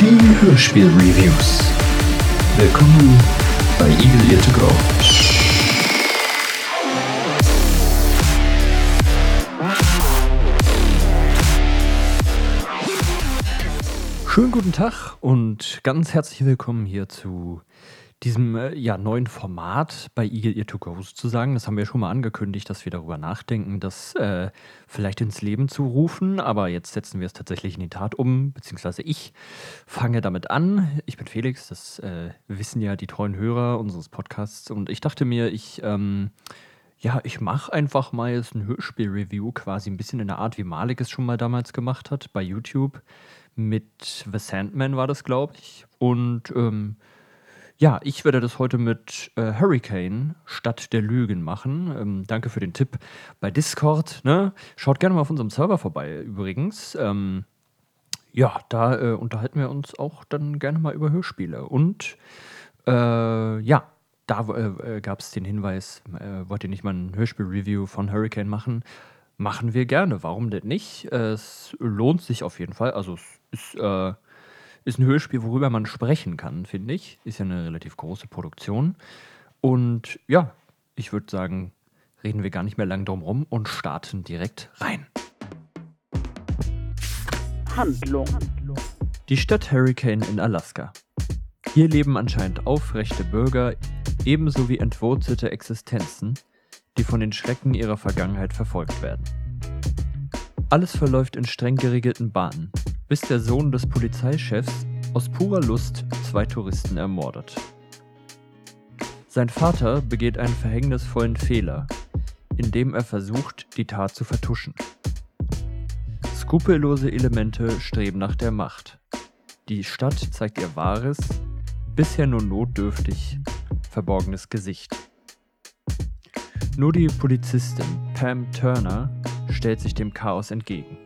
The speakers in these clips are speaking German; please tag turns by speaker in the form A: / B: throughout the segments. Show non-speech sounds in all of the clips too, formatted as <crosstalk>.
A: Die Hörspiel-Reviews. Willkommen bei Eagle Ear to Go.
B: Schönen guten Tag und ganz herzlich willkommen hier zu diesem äh, ja, neuen Format bei Eagle Ear to Go sozusagen. Das haben wir schon mal angekündigt, dass wir darüber nachdenken, das äh, vielleicht ins Leben zu rufen. Aber jetzt setzen wir es tatsächlich in die Tat um, beziehungsweise ich fange damit an. Ich bin Felix, das äh, wissen ja die treuen Hörer unseres Podcasts. Und ich dachte mir, ich, ähm, ja, ich mache einfach mal jetzt ein Hörspiel-Review, quasi ein bisschen in der Art, wie Malik es schon mal damals gemacht hat, bei YouTube. Mit The Sandman war das, glaube ich. Und ähm, ja, ich werde das heute mit äh, Hurricane statt der Lügen machen. Ähm, danke für den Tipp bei Discord. Ne? Schaut gerne mal auf unserem Server vorbei übrigens. Ähm, ja, da äh, unterhalten wir uns auch dann gerne mal über Hörspiele. Und äh, ja, da äh, gab es den Hinweis, äh, wollt ihr nicht mal ein Hörspiel-Review von Hurricane machen? Machen wir gerne. Warum denn nicht? es lohnt sich auf jeden Fall. Also es ist äh, ist ein Hörspiel, worüber man sprechen kann, finde ich. Ist ja eine relativ große Produktion. Und ja, ich würde sagen, reden wir gar nicht mehr lang drum rum und starten direkt rein. Handlung. Die Stadt Hurricane in Alaska. Hier leben anscheinend aufrechte Bürger, ebenso wie entwurzelte Existenzen, die von den Schrecken ihrer Vergangenheit verfolgt werden. Alles verläuft in streng geregelten Bahnen, bis der Sohn des Polizeichefs aus purer Lust zwei Touristen ermordet. Sein Vater begeht einen verhängnisvollen Fehler, indem er versucht, die Tat zu vertuschen. Skrupellose Elemente streben nach der Macht. Die Stadt zeigt ihr wahres, bisher nur notdürftig verborgenes Gesicht. Nur die Polizistin Pam Turner stellt sich dem Chaos entgegen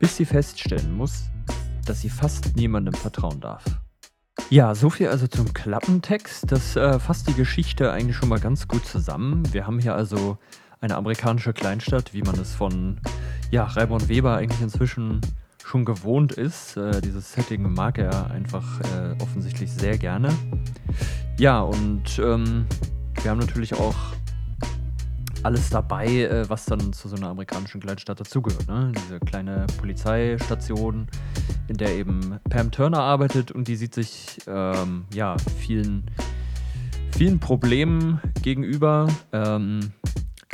B: bis sie feststellen muss, dass sie fast niemandem vertrauen darf. Ja, so viel also zum Klappentext. Das äh, fasst die Geschichte eigentlich schon mal ganz gut zusammen. Wir haben hier also eine amerikanische Kleinstadt, wie man es von ja, Raimond Weber eigentlich inzwischen schon gewohnt ist. Äh, dieses Setting mag er einfach äh, offensichtlich sehr gerne. Ja, und ähm, wir haben natürlich auch alles dabei, äh, was dann zu so einer amerikanischen Kleinstadt dazugehört. Ne? Diese kleine Polizeistation, in der eben Pam Turner arbeitet und die sieht sich ähm, ja, vielen, vielen Problemen gegenüber. Ähm,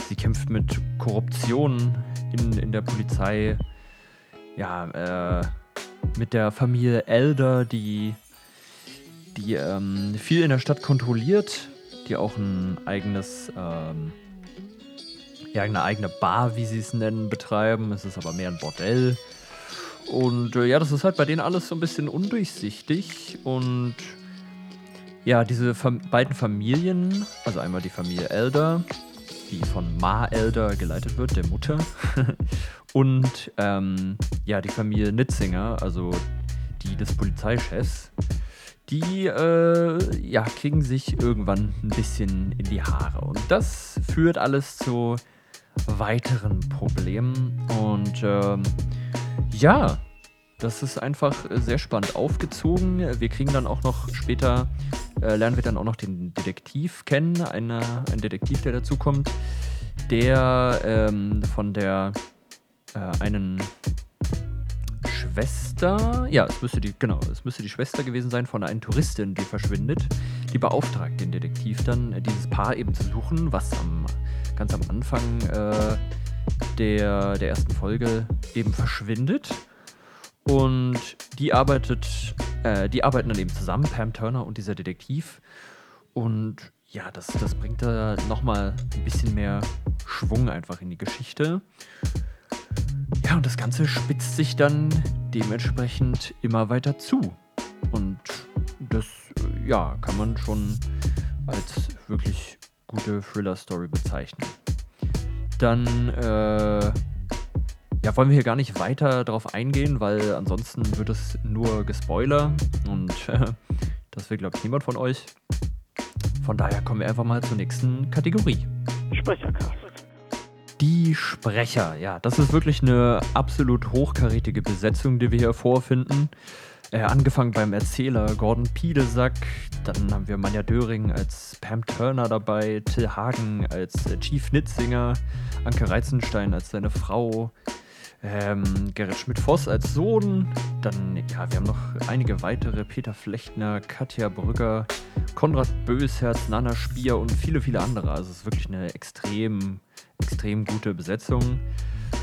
B: sie kämpft mit Korruption in, in der Polizei, ja, äh, mit der Familie Elder, die, die ähm, viel in der Stadt kontrolliert, die auch ein eigenes ähm, ja, eine eigene Bar, wie sie es nennen, betreiben. Es ist aber mehr ein Bordell. Und äh, ja, das ist halt bei denen alles so ein bisschen undurchsichtig. Und ja, diese Fam beiden Familien, also einmal die Familie Elder, die von Ma Elder geleitet wird, der Mutter. <laughs> und ähm, ja, die Familie Nitzinger, also die des Polizeichefs, die äh, ja, kriegen sich irgendwann ein bisschen in die Haare. Und das führt alles zu weiteren Problemen. Und ähm, ja, das ist einfach sehr spannend aufgezogen. Wir kriegen dann auch noch später, äh, lernen wir dann auch noch den Detektiv kennen, eine, ein Detektiv, der dazukommt, der ähm, von der äh, einen Schwester, ja, es müsste die, genau, es müsste die Schwester gewesen sein von einer Touristin, die verschwindet. Die beauftragt den Detektiv dann, dieses Paar eben zu suchen, was am ganz am Anfang äh, der, der ersten Folge eben verschwindet. Und die arbeitet, äh, die arbeiten dann eben zusammen, Pam Turner und dieser Detektiv. Und ja, das, das bringt da nochmal ein bisschen mehr Schwung einfach in die Geschichte. Ja, und das Ganze spitzt sich dann dementsprechend immer weiter zu. Und das, ja, kann man schon als wirklich gute Thriller-Story bezeichnen. Dann äh, ja, wollen wir hier gar nicht weiter darauf eingehen, weil ansonsten wird es nur gespoiler und äh, <laughs> das will, glaube ich, niemand von euch. Von daher kommen wir einfach mal zur nächsten Kategorie. Sprechercast. Die Sprecher, ja, das ist wirklich eine absolut hochkarätige Besetzung, die wir hier vorfinden. Äh, angefangen beim Erzähler Gordon Piedesack, dann haben wir Manja Döring als Pam Turner dabei, Till Hagen als äh, Chief Nitzinger, Anke Reizenstein als seine Frau, ähm, Gerrit Schmidt-Voss als Sohn, dann, ja, wir haben noch einige weitere, Peter Flechtner, Katja Brügger, Konrad Bösherz, Nana Spier und viele, viele andere. Also es ist wirklich eine extrem, extrem gute Besetzung.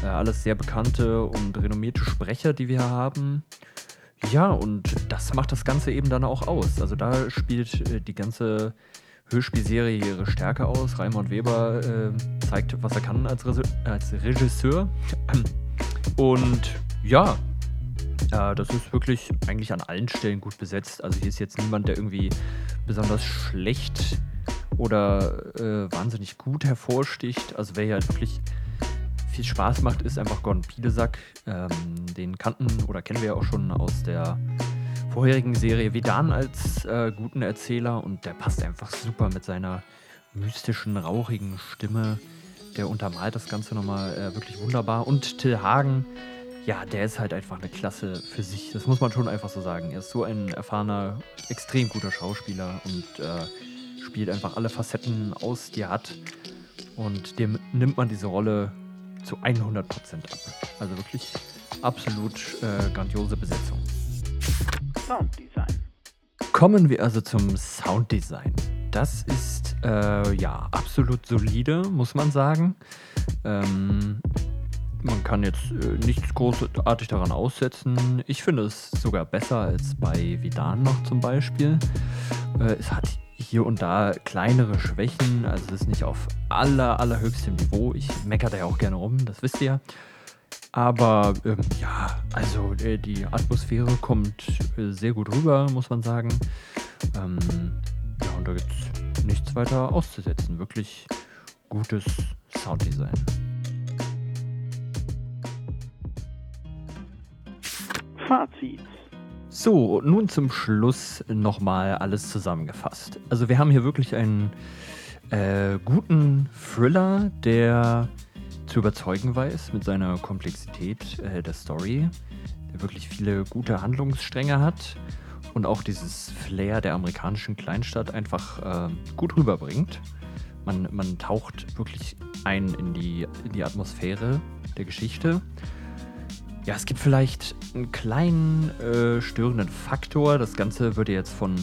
B: Äh, alles sehr bekannte und renommierte Sprecher, die wir haben. Ja, und das macht das Ganze eben dann auch aus. Also da spielt äh, die ganze Hörspielserie ihre Stärke aus. Raimund Weber äh, zeigt, was er kann als, Re als Regisseur. Und ja, äh, das ist wirklich eigentlich an allen Stellen gut besetzt. Also hier ist jetzt niemand, der irgendwie besonders schlecht oder äh, wahnsinnig gut hervorsticht. Also wer hier halt wirklich viel Spaß macht, ist einfach Gordon Piedesack. Ähm, den kannten oder kennen wir ja auch schon aus der vorherigen Serie Vedan als äh, guten Erzähler und der passt einfach super mit seiner mystischen, rauchigen Stimme. Der untermalt das Ganze nochmal äh, wirklich wunderbar. Und Till Hagen, ja, der ist halt einfach eine Klasse für sich. Das muss man schon einfach so sagen. Er ist so ein erfahrener, extrem guter Schauspieler und äh, spielt einfach alle Facetten aus, die er hat. Und dem nimmt man diese Rolle zu 100% ab. Also wirklich absolut äh, grandiose Besetzung. Sounddesign. Kommen wir also zum Sounddesign. Das ist äh, ja absolut solide, muss man sagen. Ähm, man kann jetzt äh, nichts großartig daran aussetzen. Ich finde es sogar besser als bei Vidan noch zum Beispiel. Äh, es hat hier und da kleinere Schwächen. Also es ist nicht auf aller, allerhöchstem Niveau. Ich meckere da ja auch gerne rum, das wisst ihr. Aber ähm, ja, also äh, die Atmosphäre kommt äh, sehr gut rüber, muss man sagen. Ähm, ja, und da gibt es nichts weiter auszusetzen. Wirklich gutes Sounddesign. Fazit. So, nun zum Schluss nochmal alles zusammengefasst. Also wir haben hier wirklich einen äh, guten Thriller, der zu überzeugen weiß mit seiner Komplexität äh, der Story, der wirklich viele gute Handlungsstränge hat und auch dieses Flair der amerikanischen Kleinstadt einfach äh, gut rüberbringt. Man, man taucht wirklich ein in die, in die Atmosphäre der Geschichte ja, es gibt vielleicht einen kleinen äh, störenden Faktor. Das Ganze wird jetzt von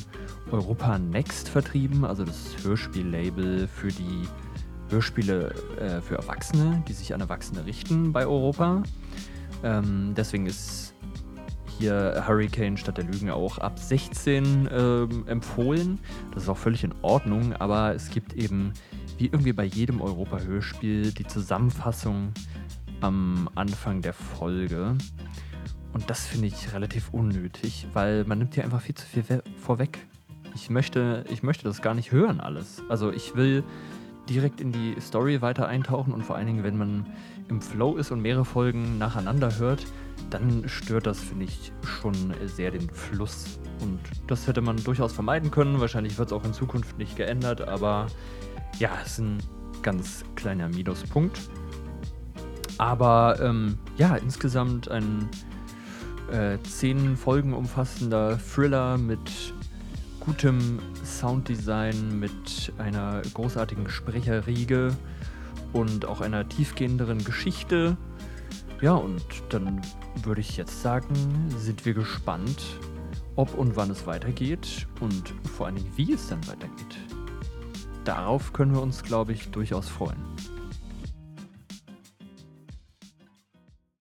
B: Europa Next vertrieben, also das Hörspiellabel für die Hörspiele äh, für Erwachsene, die sich an Erwachsene richten bei Europa. Ähm, deswegen ist hier Hurricane statt der Lügen auch ab 16 ähm, empfohlen. Das ist auch völlig in Ordnung, aber es gibt eben, wie irgendwie bei jedem Europa-Hörspiel, die Zusammenfassung am Anfang der Folge. Und das finde ich relativ unnötig, weil man nimmt hier einfach viel zu viel vorweg. Ich möchte, ich möchte das gar nicht hören alles. Also ich will direkt in die Story weiter eintauchen und vor allen Dingen, wenn man im Flow ist und mehrere Folgen nacheinander hört, dann stört das, finde ich, schon sehr den Fluss. Und das hätte man durchaus vermeiden können. Wahrscheinlich wird es auch in Zukunft nicht geändert, aber ja, es ist ein ganz kleiner Minuspunkt. Aber ähm, ja, insgesamt ein äh, zehn Folgen umfassender Thriller mit gutem Sounddesign, mit einer großartigen Sprecherriege und auch einer tiefgehenderen Geschichte. Ja, und dann würde ich jetzt sagen, sind wir gespannt, ob und wann es weitergeht und vor Dingen, wie es dann weitergeht. Darauf können wir uns, glaube ich, durchaus freuen.